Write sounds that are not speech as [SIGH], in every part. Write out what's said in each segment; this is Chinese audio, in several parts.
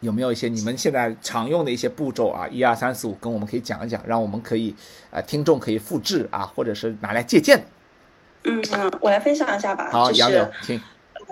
有没有一些你们现在常用的一些步骤啊？一二三四五，跟我们可以讲一讲，让我们可以呃听众可以复制啊，或者是拿来借鉴。嗯嗯，我来分享一下吧。好，杨柳，请。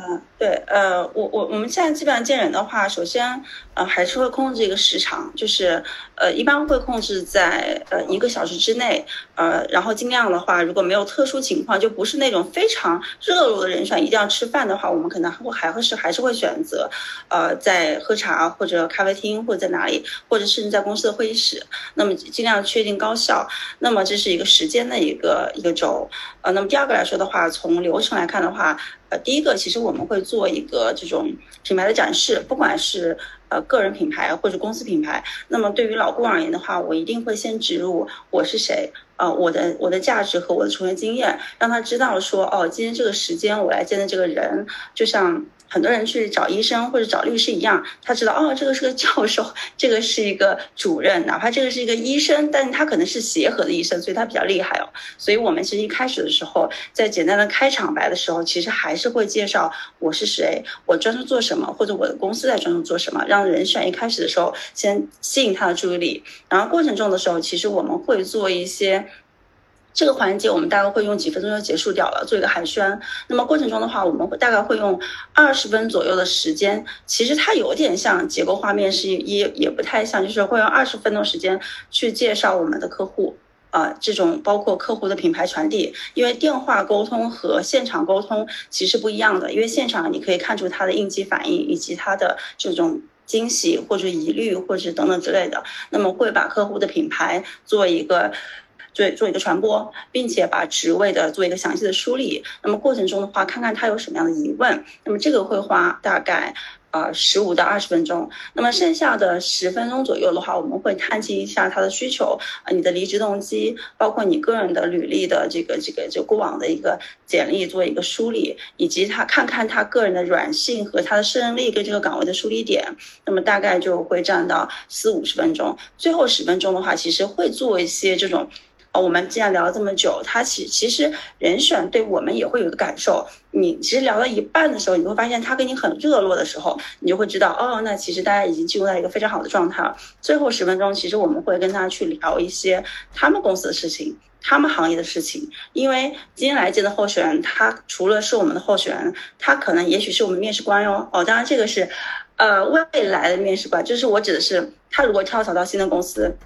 嗯，对，呃，我我我们现在基本上见人的话，首先，呃，还是会控制一个时长，就是，呃，一般会控制在呃一个小时之内，呃，然后尽量的话，如果没有特殊情况，就不是那种非常热络的人选，一定要吃饭的话，我们可能会还会是还是会选择，呃，在喝茶或者咖啡厅或者在哪里，或者甚至在公司的会议室，那么尽量确定高效。那么这是一个时间的一个一个轴，呃，那么第二个来说的话，从流程来看的话。呃，第一个其实我们会做一个这种品牌的展示，不管是呃个人品牌或者公司品牌。那么对于老顾而言的话，我一定会先植入我是谁，呃，我的我的价值和我的从业经验，让他知道说，哦，今天这个时间我来见的这个人，就像。很多人去找医生或者找律师一样，他知道哦，这个是个教授，这个是一个主任，哪怕这个是一个医生，但是他可能是协和的医生，所以他比较厉害哦。所以我们其实一开始的时候，在简单的开场白的时候，其实还是会介绍我是谁，我专注做什么，或者我的公司在专注做什么，让人选一开始的时候先吸引他的注意力。然后过程中的时候，其实我们会做一些。这个环节我们大概会用几分钟就结束掉了，做一个寒暄。那么过程中的话，我们会大概会用二十分左右的时间。其实它有点像结构化面试，也也不太像，就是会用二十分钟时间去介绍我们的客户啊，这种包括客户的品牌传递。因为电话沟通和现场沟通其实不一样的，因为现场你可以看出他的应激反应以及他的这种惊喜或者疑虑或者等等之类的。那么会把客户的品牌做一个。做做一个传播，并且把职位的做一个详细的梳理。那么过程中的话，看看他有什么样的疑问。那么这个会花大概呃十五到二十分钟。那么剩下的十分钟左右的话，我们会探清一下他的需求，呃，你的离职动机，包括你个人的履历的这个这个就过往的一个简历做一个梳理，以及他看看他个人的软性和他的胜任力跟这个岗位的梳理点。那么大概就会占到四五十分钟。最后十分钟的话，其实会做一些这种。我们既然聊了这么久，他其其实人选对我们也会有一个感受。你其实聊到一半的时候，你会发现他跟你很热络的时候，你就会知道哦，那其实大家已经进入到一个非常好的状态了。最后十分钟，其实我们会跟他去聊一些他们公司的事情、他们行业的事情。因为今天来见的候选人，他除了是我们的候选人，他可能也许是我们面试官哟。哦，当然这个是呃未来的面试官，就是我指的是他如果跳槽到新的公司，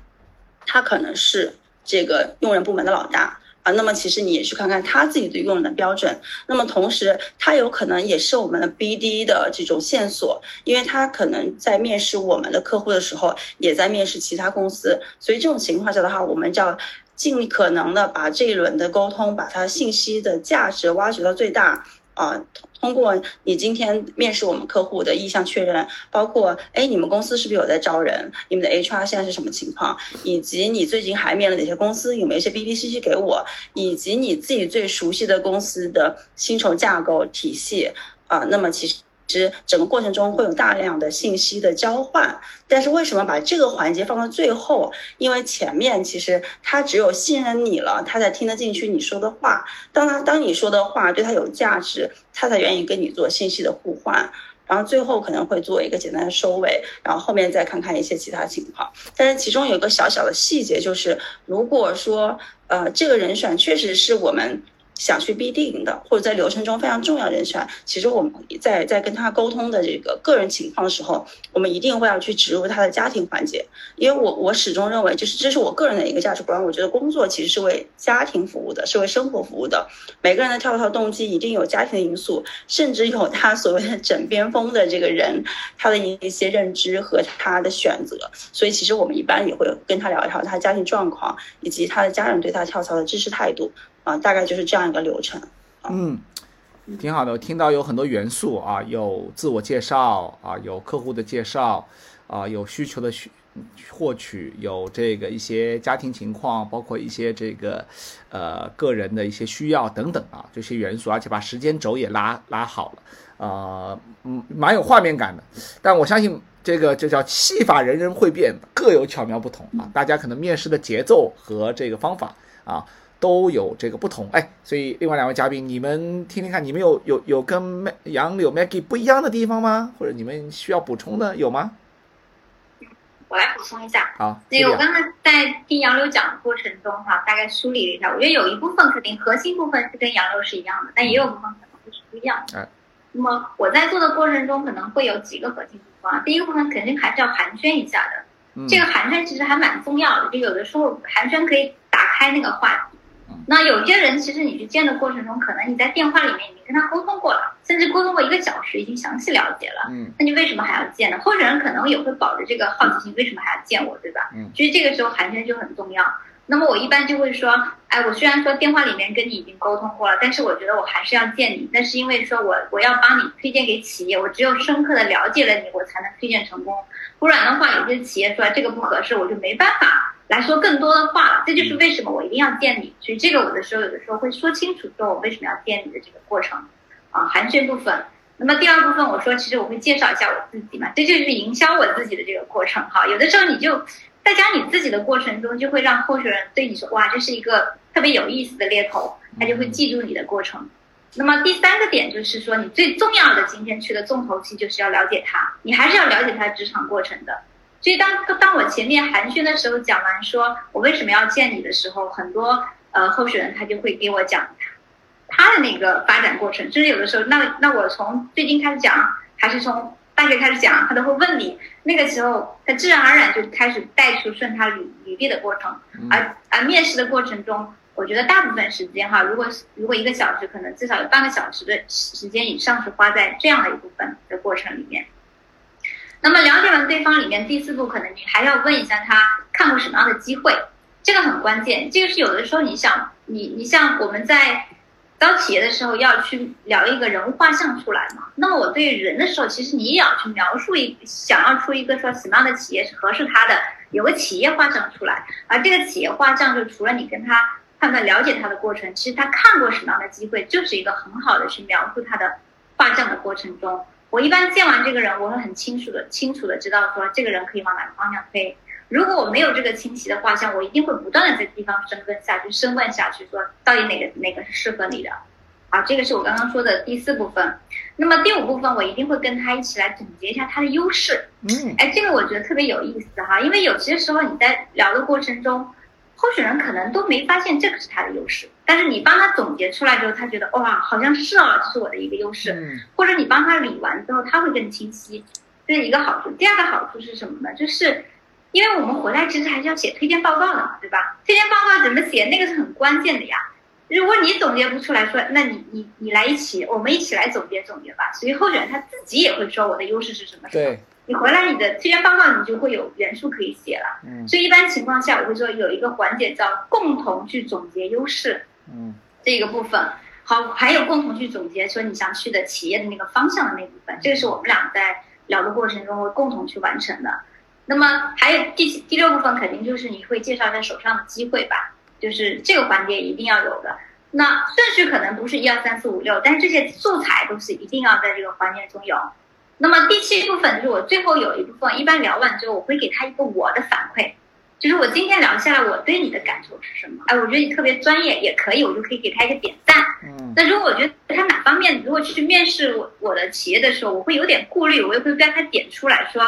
他可能是。这个用人部门的老大啊，那么其实你也去看看他自己对用人的标准。那么同时，他有可能也是我们的 BD 的这种线索，因为他可能在面试我们的客户的时候，也在面试其他公司。所以这种情况下的话，我们就要尽可能的把这一轮的沟通，把他信息的价值挖掘到最大。啊，通过你今天面试我们客户的意向确认，包括哎，你们公司是不是有在招人？你们的 HR 现在是什么情况？以及你最近还面了哪些公司？有没有一些 BP 信息给我？以及你自己最熟悉的公司的薪酬架构体系啊？那么其实。其实整个过程中会有大量的信息的交换，但是为什么把这个环节放到最后？因为前面其实他只有信任你了，他才听得进去你说的话。当他当你说的话对他有价值，他才愿意跟你做信息的互换。然后最后可能会做一个简单的收尾，然后后面再看看一些其他情况。但是其中有个小小的细节，就是如果说呃这个人选确实是我们。想去必定的，或者在流程中非常重要人选，其实我们在在跟他沟通的这个个人情况的时候，我们一定会要去植入他的家庭环节，因为我我始终认为，就是这是我个人的一个价值观。我觉得工作其实是为家庭服务的，是为生活服务的。每个人的跳槽动机一定有家庭的因素，甚至有他所谓的枕边风的这个人他的一些认知和他的选择。所以其实我们一般也会跟他聊一聊他家庭状况，以及他的家人对他跳槽的支持态度。啊，大概就是这样一个流程。嗯，挺好的。我听到有很多元素啊，有自我介绍啊，有客户的介绍啊，有需求的需获取，有这个一些家庭情况，包括一些这个呃个人的一些需要等等啊，这些元素，而且把时间轴也拉拉好了啊，嗯，蛮有画面感的。但我相信这个就叫戏法，人人会变，各有巧妙不同啊。大家可能面试的节奏和这个方法啊。都有这个不同哎，所以另外两位嘉宾，你们听听看，你们有有有跟杨柳 Maggie 不一样的地方吗？或者你们需要补充的有吗？我来补充一下。好，那个我刚才在听杨柳讲的过程中哈，大概梳理了一下，我觉得有一部分肯定核心部分是跟杨柳是一样的，但也有部分可能会是不一样的。哎，那么我在做的过程中可能会有几个核心部分啊，第一个部分肯定还是要寒暄一下的。嗯这个寒暄其实还蛮重要的，就有的时候寒暄可以打开那个话题。那有些人其实你去见的过程中，可能你在电话里面已经跟他沟通过了，甚至沟通过一个小时，已经详细了解了。嗯那你为什么还要见呢？候选人可能也会保着这个好奇心，为什么还要见我，对吧？嗯其实这个时候寒暄就很重要。那么我一般就会说，哎，我虽然说电话里面跟你已经沟通过了，但是我觉得我还是要见你，那是因为说我我要帮你推荐给企业，我只有深刻的了解了你，我才能推荐成功。不然的话，有些企业说这个不合适，我就没办法来说更多的话了。这就是为什么我一定要见你。所以这个我的时候有的时候会说清楚，说我为什么要见你的这个过程，啊，寒暄部分。那么第二部分我说，其实我会介绍一下我自己嘛，这就是营销我自己的这个过程哈。有的时候你就在讲你自己的过程中，就会让候选人对你说，哇，这是一个特别有意思的猎头，他就会记住你的过程。那么第三个点就是说，你最重要的今天去的重头戏就是要了解他，你还是要了解他职场过程的。所以当当我前面寒暄的时候讲完说我为什么要见你的时候，很多呃候选人他就会给我讲他的那个发展过程，就是有的时候，那那我从最近开始讲，还是从大学开始讲，他都会问你。那个时候，他自然而然就开始带出顺他履履历的过程，而而面试的过程中。我觉得大部分时间哈，如果如果一个小时，可能至少有半个小时的时间以上是花在这样的一部分的过程里面。那么了解完对方里面，第四步可能你还要问一下他看过什么样的机会，这个很关键。这个是有的时候你想你你像我们在招企业的时候要去聊一个人物画像出来嘛。那么我对人的时候，其实你也要去描述一想要出一个说什么样的企业是合适他的，有个企业画像出来。而这个企业画像就除了你跟他。判断了解他的过程，其实他看过什么样的机会，就是一个很好的去描述他的画像的过程中。我一般见完这个人，我会很清楚的、清楚的知道说这个人可以往哪个方向推。如果我没有这个清晰的画像，我一定会不断的在地方深耕下去、深问下去，说到底哪个哪个是适合你的。啊，这个是我刚刚说的第四部分。那么第五部分，我一定会跟他一起来总结一下他的优势。嗯，哎，这个我觉得特别有意思哈，因为有些时候你在聊的过程中。候选人可能都没发现这个是他的优势，但是你帮他总结出来之后，他觉得哇，好像是啊，这是我的一个优势。嗯、或者你帮他理完之后，他会更清晰，这是一个好处。第二个好处是什么呢？就是因为我们回来其实还是要写推荐报告的嘛，对吧？推荐报告怎么写，那个是很关键的呀。如果你总结不出来说，那你你你来一起，我们一起来总结总结吧。所以候选人他自己也会说我的优势是什么。对。你回来，你的推荐报告你就会有元素可以写了。嗯，所以一般情况下，我会说有一个环节叫共同去总结优势。嗯，这个部分好，还有共同去总结说你想去的企业的那个方向的那部分，这个是我们俩在聊的过程中会共同去完成的。那么还有第第六部分，肯定就是你会介绍一下手上的机会吧，就是这个环节一定要有的。那顺序可能不是一二三四五六，但是这些素材都是一定要在这个环节中有。那么第七部分就是我最后有一部分，一般聊完之后，我会给他一个我的反馈，就是我今天聊下来，我对你的感受是什么？哎，我觉得你特别专业，也可以，我就可以给他一个点赞。嗯，那如果我觉得他哪方面，如果去面试我我的企业的时候，我会有点顾虑，我也会跟他点出来说，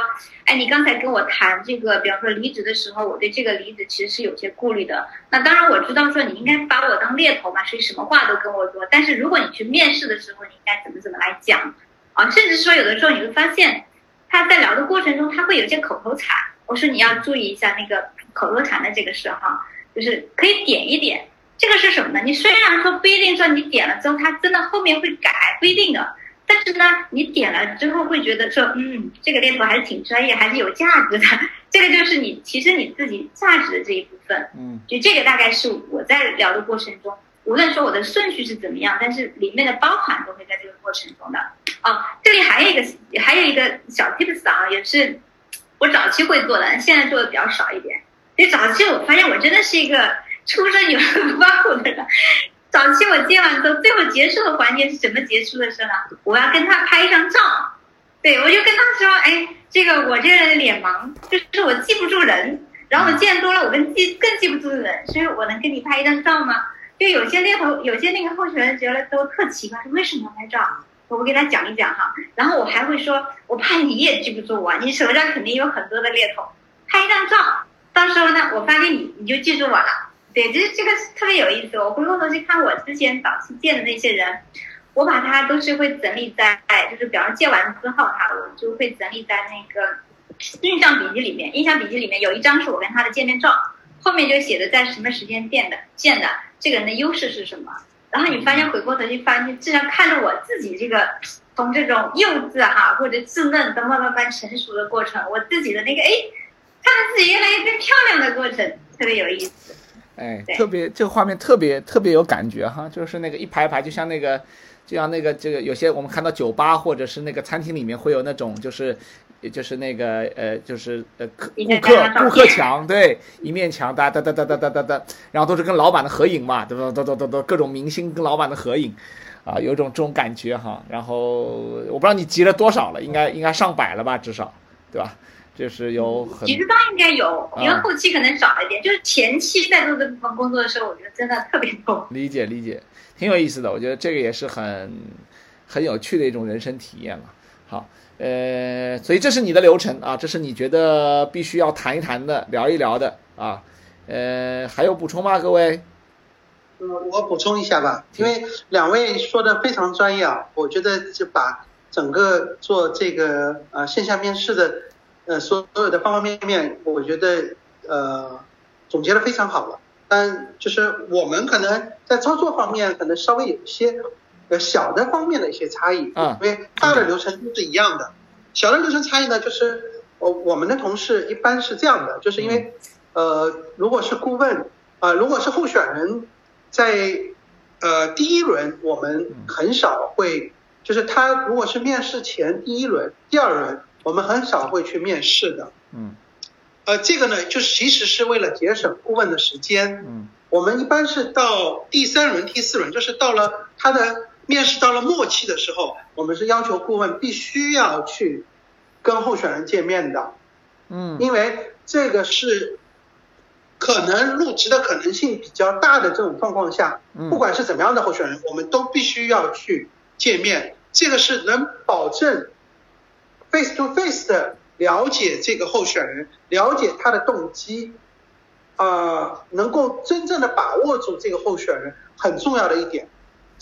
哎，你刚才跟我谈这个，比方说离职的时候，我对这个离职其实是有些顾虑的。那当然我知道说你应该把我当猎头嘛，所以什么话都跟我说。但是如果你去面试的时候，你应该怎么怎么来讲？啊，甚至说有的时候你会发现，他在聊的过程中，他会有一些口头禅。我说你要注意一下那个口头禅的这个事哈，就是可以点一点。这个是什么呢？你虽然说不一定说你点了之后，他真的后面会改，不一定的。但是呢，你点了之后会觉得说，嗯，这个猎头还是挺专业，还是有价值的。[LAUGHS] 这个就是你其实你自己价值的这一部分。嗯，就这个大概是我在聊的过程中。无论说我的顺序是怎么样，但是里面的包含都会在这个过程中的。哦，这里还有一个还有一个小 tips 啊，也是我早期会做的，现在做的比较少一点。因为早期我发现我真的是一个出生有文化虎的人。早期我接完之后，最后结束的环节是什么结束的事呢？我要跟他拍一张照。对，我就跟他说，哎，这个我这个人脸盲，就是我记不住人，然后我见多了，我更记更记不住人，所以我能跟你拍一张照吗？就有些猎头，有些那个候选人觉得都特奇怪，为什么要拍照？我会给他讲一讲哈，然后我还会说，我怕你也记不住我，你手上肯定有很多的猎头，拍一张照，到时候呢我发给你，你就记住我了。对，这这个特别有意思。我回过头去看我之前早期见的那些人，我把他都是会整理在，就是比方说借完之后哈，我就会整理在那个印象笔记里面。印象笔记里面有一张是我跟他的见面照，后面就写的在什么时间见的，见的这个人的优势是什么。然后你发现回过头去发现，这样看着我自己这个从这种幼稚哈或者稚嫩到慢慢慢成熟的过程，我自己的那个哎，看着自己越来越变漂亮的过程，特别有意思。哎，特别这个画面特别特别有感觉哈，就是那个一排排，就像那个，就像那个这个有些我们看到酒吧或者是那个餐厅里面会有那种就是，就是那个呃就是呃客顾客顾客墙对一面墙哒哒哒哒哒哒哒哒，然后都是跟老板的合影嘛，对吧？都都都都各种明星跟老板的合影，啊，有种这种感觉哈。然后我不知道你集了多少了，应该应该上百了吧，至少，对吧？就是有很，其实倒应该有，因为后期可能少一点。就是前期在做这部分工作的时候，我觉得真的特别多。理解理解，挺有意思的。我觉得这个也是很很有趣的一种人生体验嘛。好，呃，所以这是你的流程啊，这是你觉得必须要谈一谈的、聊一聊的啊。呃，还有补充吗，各位？嗯，我补充一下吧，因为两位说的非常专业啊，我觉得就把整个做这个呃线下面试的。呃，所有的方方面面，我觉得呃总结的非常好了。但就是我们可能在操作方面可能稍微有一些呃小的方面的一些差异，嗯，因为大的流程都是一样的。小的流程差异呢，就是我我们的同事一般是这样的，就是因为呃如果是顾问啊，如果是候选人，在呃第一轮我们很少会，就是他如果是面试前第一轮、第二轮。我们很少会去面试的，嗯，呃，这个呢，就是其实是为了节省顾问的时间，嗯，我们一般是到第三轮、第四轮，就是到了他的面试到了末期的时候，我们是要求顾问必须要去跟候选人见面的，嗯，因为这个是可能入职的可能性比较大的这种状况下，不管是怎么样的候选人，我们都必须要去见面，这个是能保证。face to face 的了解这个候选人，了解他的动机，啊，能够真正的把握住这个候选人很重要的一点。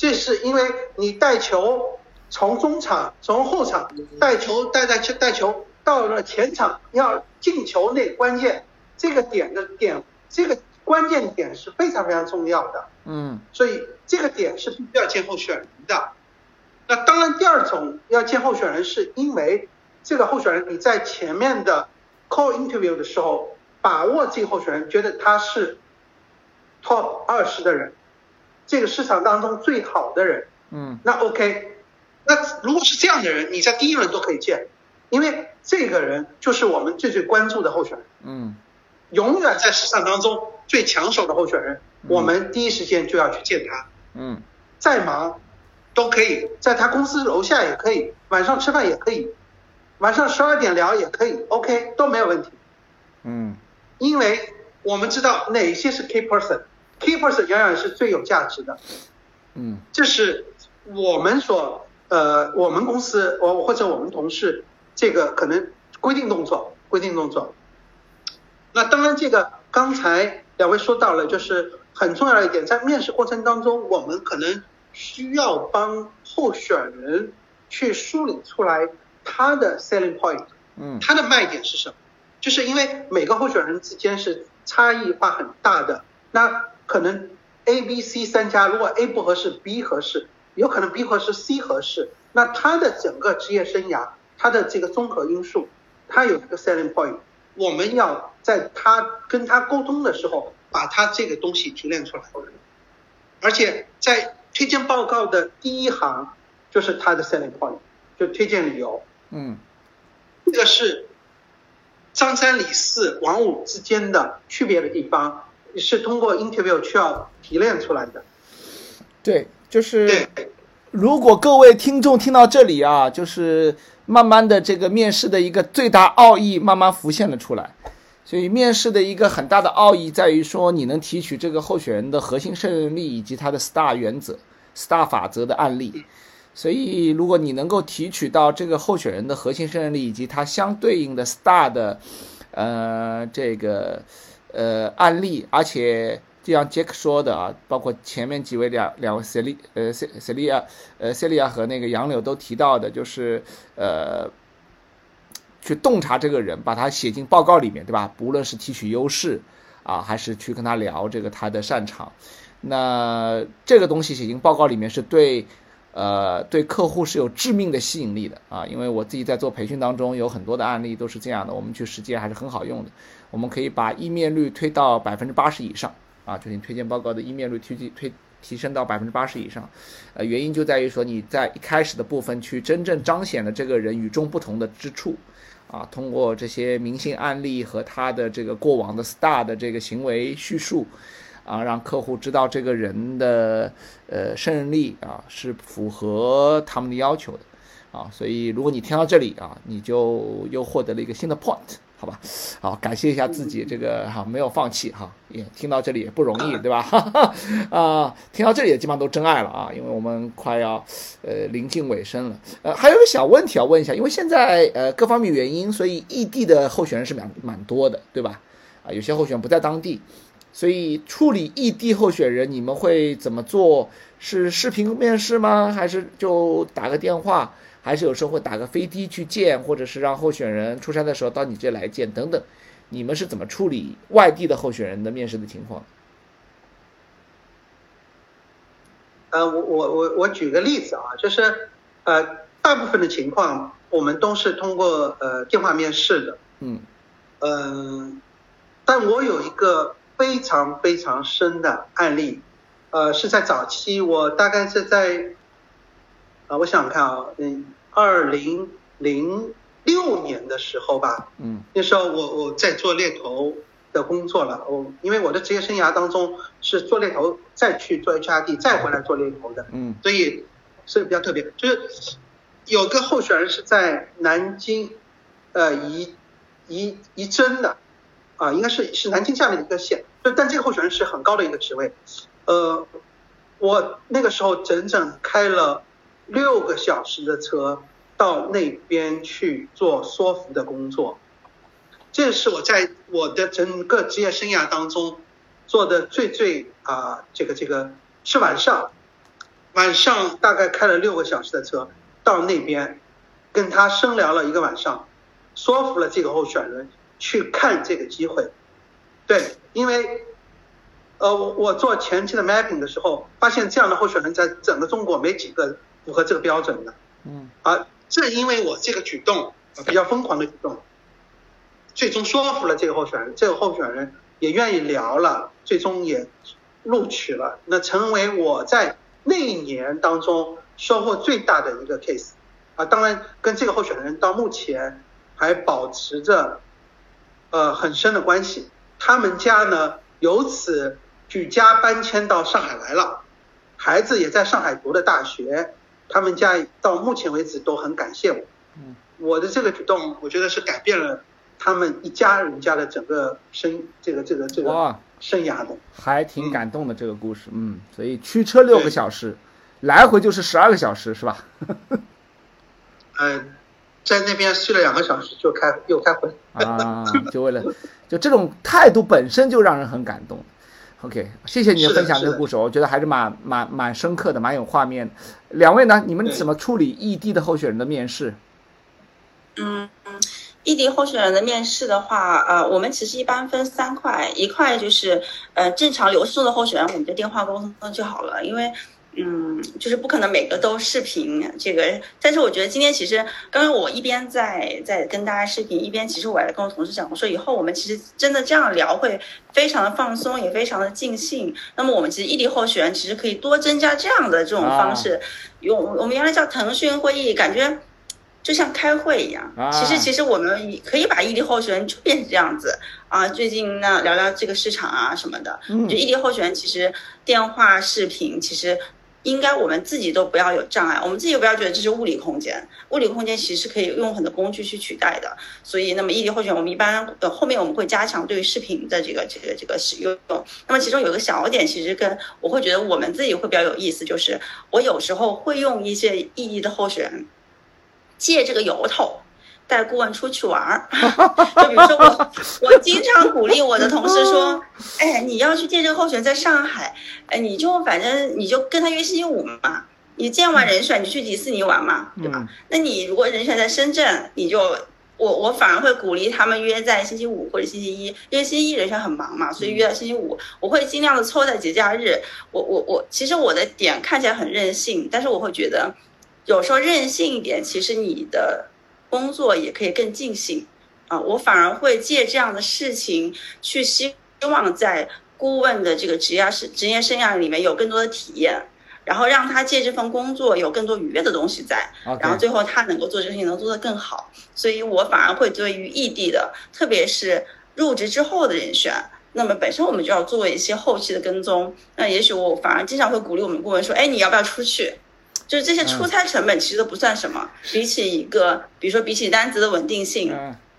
这是因为你带球从中场从后场带球带带球带球到了前场要进球那关键这个点的点这个关键点是非常非常重要的。嗯，所以这个点是必须要见候选人的。那当然，第二种要见候选人是因为。这个候选人，你在前面的 call interview 的时候，把握这个候选人，觉得他是 top 二十的人，这个市场当中最好的人，嗯，那 OK，那如果是这样的人，你在第一轮都可以见，因为这个人就是我们最最关注的候选人，嗯，永远在市场当中最抢手的候选人，我们第一时间就要去见他，嗯，再忙都可以在他公司楼下也可以，晚上吃饭也可以。晚上十二点聊也可以，OK 都没有问题。嗯，因为我们知道哪些是 key person 永远是最有价值的。嗯，这是我们所呃我们公司我或者我们同事这个可能规定动作，规定动作。那当然这个刚才两位说到了，就是很重要的一点，在面试过程当中，我们可能需要帮候选人去梳理出来。他的 selling point，嗯，他的卖点是什么？就是因为每个候选人之间是差异化很大的，那可能 A、B、C 三家，如果 A 不合适，B 合适，有可能 B 合适，C 合适，那他的整个职业生涯，他的这个综合因素，他有一个 selling point，我们要在他跟他沟通的时候，把他这个东西提炼出来，而且在推荐报告的第一行就是他的 selling point，就推荐理由。嗯，这个是张三李四王五之间的区别的地方，是通过 interview 需要提炼出来的。对，就是如果各位听众听到这里啊，就是慢慢的这个面试的一个最大奥义慢慢浮现了出来。所以面试的一个很大的奥义在于说，你能提取这个候选人的核心胜任力以及他的 STAR 原则、STAR 法则的案例。所以，如果你能够提取到这个候选人的核心胜任力以及他相对应的 STAR 的呃这个呃案例，而且就像杰克说的啊，包括前面几位两两位塞利呃塞塞利亚呃塞利亚和那个杨柳都提到的，就是呃去洞察这个人，把他写进报告里面，对吧？不论是提取优势啊，还是去跟他聊这个他的擅长，那这个东西写进报告里面是对。呃，对客户是有致命的吸引力的啊，因为我自己在做培训当中有很多的案例都是这样的，我们去实践还是很好用的。我们可以把意面率推到百分之八十以上啊，就你推荐报告的意面率推提推提升到百分之八十以上。呃，原因就在于说你在一开始的部分去真正彰显了这个人与众不同的之处啊，通过这些明星案例和他的这个过往的 star 的这个行为叙述。啊，让客户知道这个人的呃胜任力啊是符合他们的要求的，啊，所以如果你听到这里啊，你就又获得了一个新的 point，好吧？好，感谢一下自己这个哈没有放弃哈，也听到这里也不容易，对吧？[LAUGHS] 啊，听到这里也基本上都真爱了啊，因为我们快要呃临近尾声了，呃，还有个小问题要问一下，因为现在呃各方面原因，所以异地的候选人是蛮蛮多的，对吧？啊，有些候选人不在当地。所以处理异地候选人，你们会怎么做？是视频面试吗？还是就打个电话？还是有时候会打个飞的去见，或者是让候选人出差的时候到你这来见等等？你们是怎么处理外地的候选人的面试的情况？呃，我我我我举个例子啊，就是呃，大部分的情况我们都是通过呃电话面试的。嗯。嗯，但我有一个。非常非常深的案例，呃，是在早期，我大概是在，啊，我想想看啊，嗯，二零零六年的时候吧，嗯，那时候我我在做猎头的工作了，我因为我的职业生涯当中是做猎头，再去做 HRD，再回来做猎头的，嗯，所以是比较特别，就是有个候选人是在南京，呃，宜宜宜真的。啊，应该是是南京下面的一个县，就但这个候选人是很高的一个职位，呃，我那个时候整整开了六个小时的车到那边去做说服的工作，这是我在我的整个职业生涯当中做的最最啊，这个这个是晚上，晚上大概开了六个小时的车到那边跟他深聊了一个晚上，说服了这个候选人。去看这个机会，对，因为，呃，我我做前期的 mapping 的时候，发现这样的候选人在整个中国没几个符合这个标准的，嗯，而正因为我这个举动比较疯狂的举动，最终说服了这个候选人，这个候选人也愿意聊了，最终也录取了，那成为我在那一年当中收获最大的一个 case，啊，当然跟这个候选人到目前还保持着。呃，很深的关系。他们家呢，由此举家搬迁到上海来了，孩子也在上海读的大学。他们家到目前为止都很感谢我。嗯，我的这个举动，我觉得是改变了他们一家人家的整个生这个这个这个生涯的。还挺感动的这个故事，嗯，所以驱车六个小时，来回就是十二个小时，是吧？嗯。[LAUGHS] 在那边睡了两个小时，就开又开会啊，就为了就这种态度本身就让人很感动。OK，谢谢你的分享这个故事，我觉得还是蛮蛮蛮深刻的，蛮有画面。两位呢，你们怎么处理异地的候选人的面试？嗯，异地候选人的面试的话，呃，我们其实一般分三块，一块就是呃正常流程的候选人，我们就电话沟通就好了，因为。嗯，就是不可能每个都视频这个，但是我觉得今天其实刚刚我一边在在跟大家视频，一边其实我还跟我同事讲，我说以后我们其实真的这样聊会非常的放松，也非常的尽兴。那么我们其实异地候选人其实可以多增加这样的这种方式，用我们原来叫腾讯会议，感觉就像开会一样。其实其实我们可以把异地候选人就变成这样子啊，最近呢聊聊这个市场啊什么的。就异地候选人其实电话视频其实。应该我们自己都不要有障碍，我们自己不要觉得这是物理空间，物理空间其实是可以用很多工具去取代的。所以，那么异地候选，我们一般呃后面我们会加强对于视频的这个这个这个使用。那么其中有个小点，其实跟我会觉得我们自己会比较有意思，就是我有时候会用一些异地的候选借这个由头。带顾问出去玩儿。[LAUGHS] 就比如说我，[LAUGHS] 我经常鼓励我的同事说，哎，你要去见这个候选人，在上海，哎，你就反正你就跟他约星期五嘛。你见完人选，你去迪士尼玩嘛，对吧？那你如果人选在深圳，你就我我反而会鼓励他们约在星期五或者星期一，因为星期一人选很忙嘛，所以约在星期五，我会尽量的抽在节假日。我我我，其实我的点看起来很任性，但是我会觉得，有时候任性一点，其实你的工作也可以更尽兴啊。我反而会借这样的事情去希望在顾问的这个职业是职业生涯里面有更多的体验。然后让他借这份工作有更多愉悦的东西在，然后最后他能够做这个事情能做得更好，所以我反而会对于异地的，特别是入职之后的人选，那么本身我们就要做一些后期的跟踪，那也许我反而经常会鼓励我们顾问说，哎，你要不要出去？就是这些出差成本其实都不算什么，比起一个，比如说比起单子的稳定性。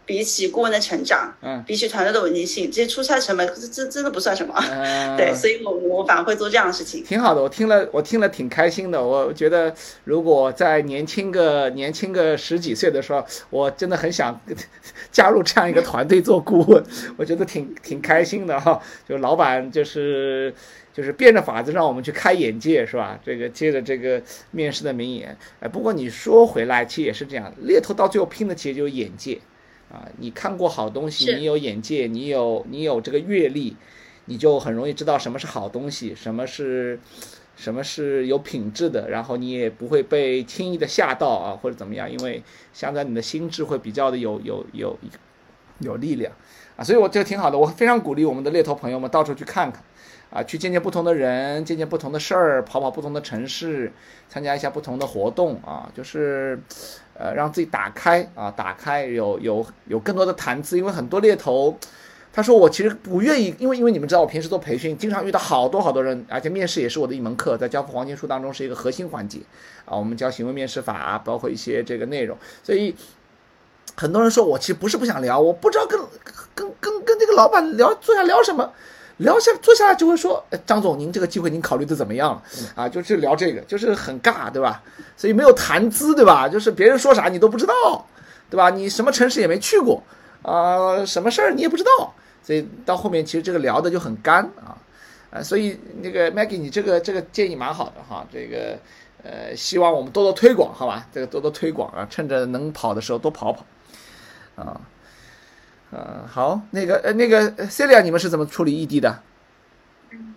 比起顾问的成长，嗯，比起团队的稳定性，这些出差成本，这这真的不算什么。[LAUGHS] 对，所以我我反而会做这样的事情。挺好的，我听了我听了挺开心的。我觉得如果在年轻个年轻个十几岁的时候，我真的很想 [LAUGHS] 加入这样一个团队做顾问。我觉得挺挺开心的哈。就老板就是就是变着法子让我们去开眼界，是吧？这个接着这个面试的名言。哎，不过你说回来，其实也是这样，猎头到最后拼的其实就是眼界。啊，你看过好东西，你有眼界，你有你有这个阅历，你就很容易知道什么是好东西，什么是，什么是有品质的，然后你也不会被轻易的吓到啊，或者怎么样，因为相对你的心智会比较的有有有有力量啊，所以我觉得挺好的，我非常鼓励我们的猎头朋友们到处去看看。啊，去见见不同的人，见见不同的事儿，跑跑不同的城市，参加一下不同的活动啊，就是，呃，让自己打开啊，打开有有有更多的谈资。因为很多猎头，他说我其实不愿意，因为因为你们知道我平时做培训，经常遇到好多好多人，而且面试也是我的一门课，在交付黄金书当中是一个核心环节啊。我们教行为面试法，包括一些这个内容，所以很多人说我其实不是不想聊，我不知道跟跟跟跟这个老板聊坐下聊什么。聊下坐下来就会说，张总，您这个机会您考虑的怎么样了？啊，就是聊这个，就是很尬，对吧？所以没有谈资，对吧？就是别人说啥你都不知道，对吧？你什么城市也没去过，啊，什么事儿你也不知道，所以到后面其实这个聊的就很干啊，啊，所以那个 Maggie，你这个这个建议蛮好的哈，这个呃，希望我们多多推广，好吧？这个多多推广啊，趁着能跑的时候多跑跑，啊。嗯，好，那个呃，那个 Celia，你们是怎么处理异地的？嗯，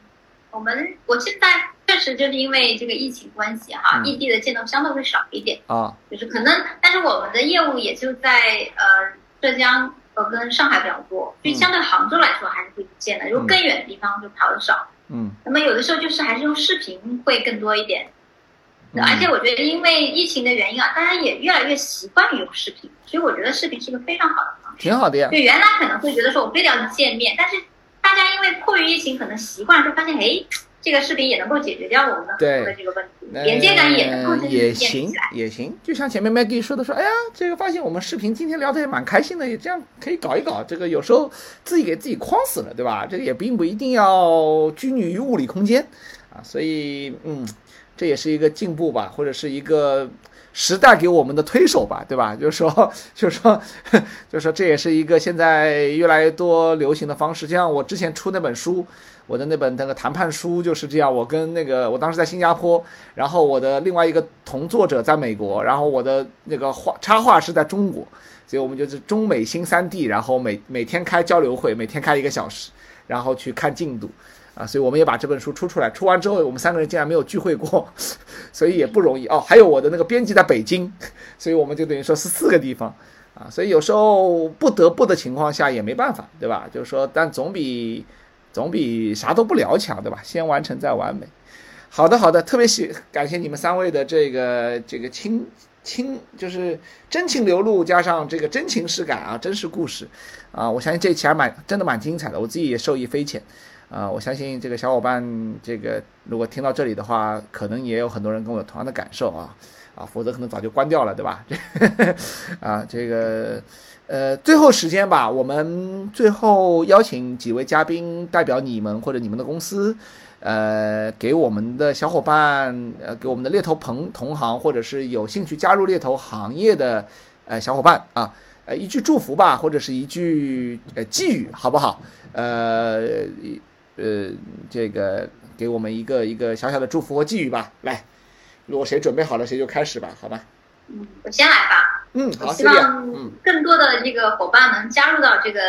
我们我现在确实就是因为这个疫情关系哈，异地的见到相对会少一点啊，就是可能，但是我们的业务也就在呃浙江呃跟上海比较多，就相对杭州来说还是会见的，如果更远的地方就跑的少。嗯，那么有的时候就是还是用视频会更多一点。而且我觉得，因为疫情的原因啊，大家也越来越习惯于用视频，所以我觉得视频是一个非常好的。挺好的呀。对原来可能会觉得说我非得要见面，但是大家因为迫于疫情，可能习惯就发现，哎，这个视频也能够解决掉我们的很多的这个问题，连接感也能够也行也行。就像前面 Maggie 说的，说哎呀，这个发现我们视频今天聊的也蛮开心的，也这样可以搞一搞。这个有时候自己给自己框死了，对吧？这个也并不一定要拘泥于物理空间啊，所以嗯。这也是一个进步吧，或者是一个时代给我们的推手吧，对吧？就是说，[LAUGHS] 就是说，[LAUGHS] 就是说，这也是一个现在越来越多流行的方式。就像我之前出那本书，我的那本那个谈判书就是这样。我跟那个我当时在新加坡，然后我的另外一个同作者在美国，然后我的那个画插画是在中国，所以我们就是中美新三地，然后每每天开交流会，每天开一个小时，然后去看进度。啊，所以我们也把这本书出出来，出完之后，我们三个人竟然没有聚会过，[LAUGHS] 所以也不容易哦。还有我的那个编辑在北京，所以我们就等于说是四个地方啊。所以有时候不得不的情况下也没办法，对吧？就是说，但总比总比啥都不聊强，对吧？先完成再完美。好的，好的，特别喜感谢你们三位的这个这个亲亲，就是真情流露加上这个真情实感啊，真实故事啊，我相信这一期还蛮真的蛮精彩的，我自己也受益匪浅。啊，我相信这个小伙伴，这个如果听到这里的话，可能也有很多人跟我有同样的感受啊，啊，否则可能早就关掉了，对吧？这 [LAUGHS] 啊，这个，呃，最后时间吧，我们最后邀请几位嘉宾代表你们或者你们的公司，呃，给我们的小伙伴，呃，给我们的猎头朋同行或者是有兴趣加入猎头行业的呃小伙伴啊，呃一句祝福吧，或者是一句呃寄语，好不好？呃呃，这个给我们一个一个小小的祝福和寄语吧。来，如果谁准备好了，谁就开始吧，好吧？嗯，我先来吧。嗯，好，希望更多的这个伙伴能加入到这个。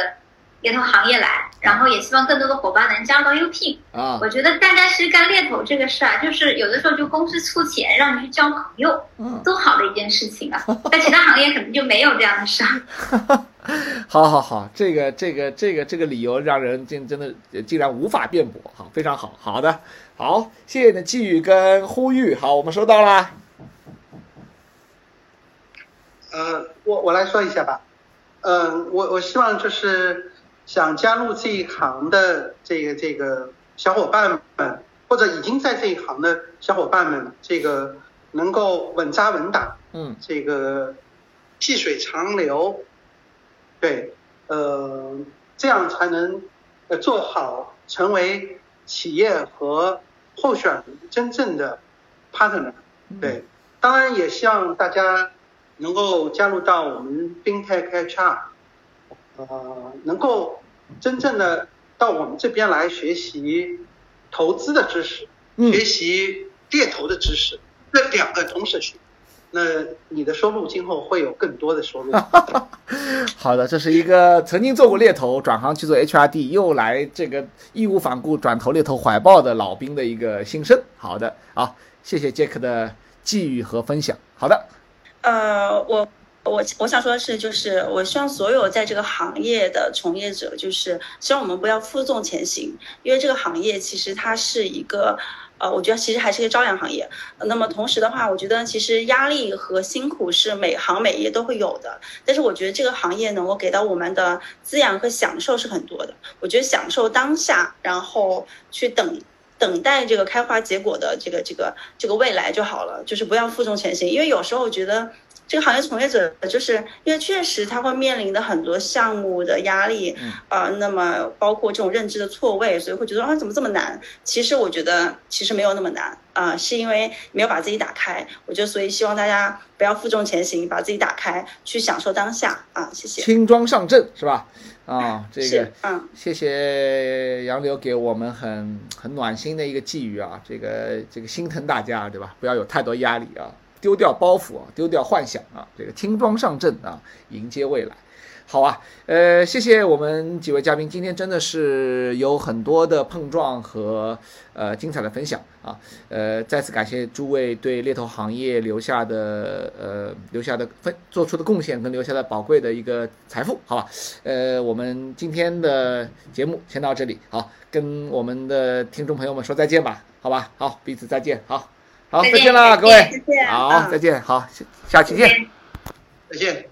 猎头行业来，然后也希望更多的伙伴能加入到 U P。啊，我觉得大家其实干猎头这个事儿啊，就是有的时候就公司出钱让你去交朋友，嗯，多好的一件事情啊！[LAUGHS] 在其他行业可能就没有这样的事 [LAUGHS] 儿。好好好，这个这个这个这个理由让人竟真的竟然无法辩驳，好，非常好，好的，好，谢谢你的寄语跟呼吁，好，我们收到了。呃，我我来说一下吧，嗯，我我希望就是。想加入这一行的这个这个小伙伴们，或者已经在这一行的小伙伴们，这个能够稳扎稳打，嗯，这个细水长流，对，呃，这样才能呃做好成为企业和候选人真正的 partner，对，当然也希望大家能够加入到我们 FinTech HR。呃，能够真正的到我们这边来学习投资的知识，学习猎头的知识，这两个同时学，那你的收入今后会有更多的收入。[LAUGHS] 好的，这是一个曾经做过猎头，转行去做 HRD，又来这个义无反顾转投猎头怀抱的老兵的一个心声。好的，好，谢谢杰克的寄语和分享。好的，呃，我。我我想说的是，就是我希望所有在这个行业的从业者，就是希望我们不要负重前行，因为这个行业其实它是一个，呃，我觉得其实还是一个朝阳行业。那么同时的话，我觉得其实压力和辛苦是每行每业都会有的。但是我觉得这个行业能够给到我们的滋养和享受是很多的。我觉得享受当下，然后去等等待这个开花结果的这个这个这个未来就好了。就是不要负重前行，因为有时候我觉得。这个行业从业者，就是因为确实他会面临的很多项目的压力，啊，那么包括这种认知的错位，所以会觉得啊，怎么这么难？其实我觉得其实没有那么难啊，是因为没有把自己打开。我觉得所以希望大家不要负重前行，把自己打开，去享受当下啊！谢谢。轻装上阵是吧？啊，这个，嗯，谢谢杨柳给我们很很暖心的一个寄语啊，这个这个心疼大家对吧？不要有太多压力啊。丢掉包袱啊，丢掉幻想啊，这个轻装上阵啊，迎接未来，好啊，呃，谢谢我们几位嘉宾，今天真的是有很多的碰撞和呃精彩的分享啊，呃，再次感谢诸位对猎头行业留下的呃留下的分做出的贡献跟留下的宝贵的一个财富，好吧，呃，我们今天的节目先到这里，好，跟我们的听众朋友们说再见吧，好吧，好，彼此再见，好。好再见了各位。好再见好下下期见。再见。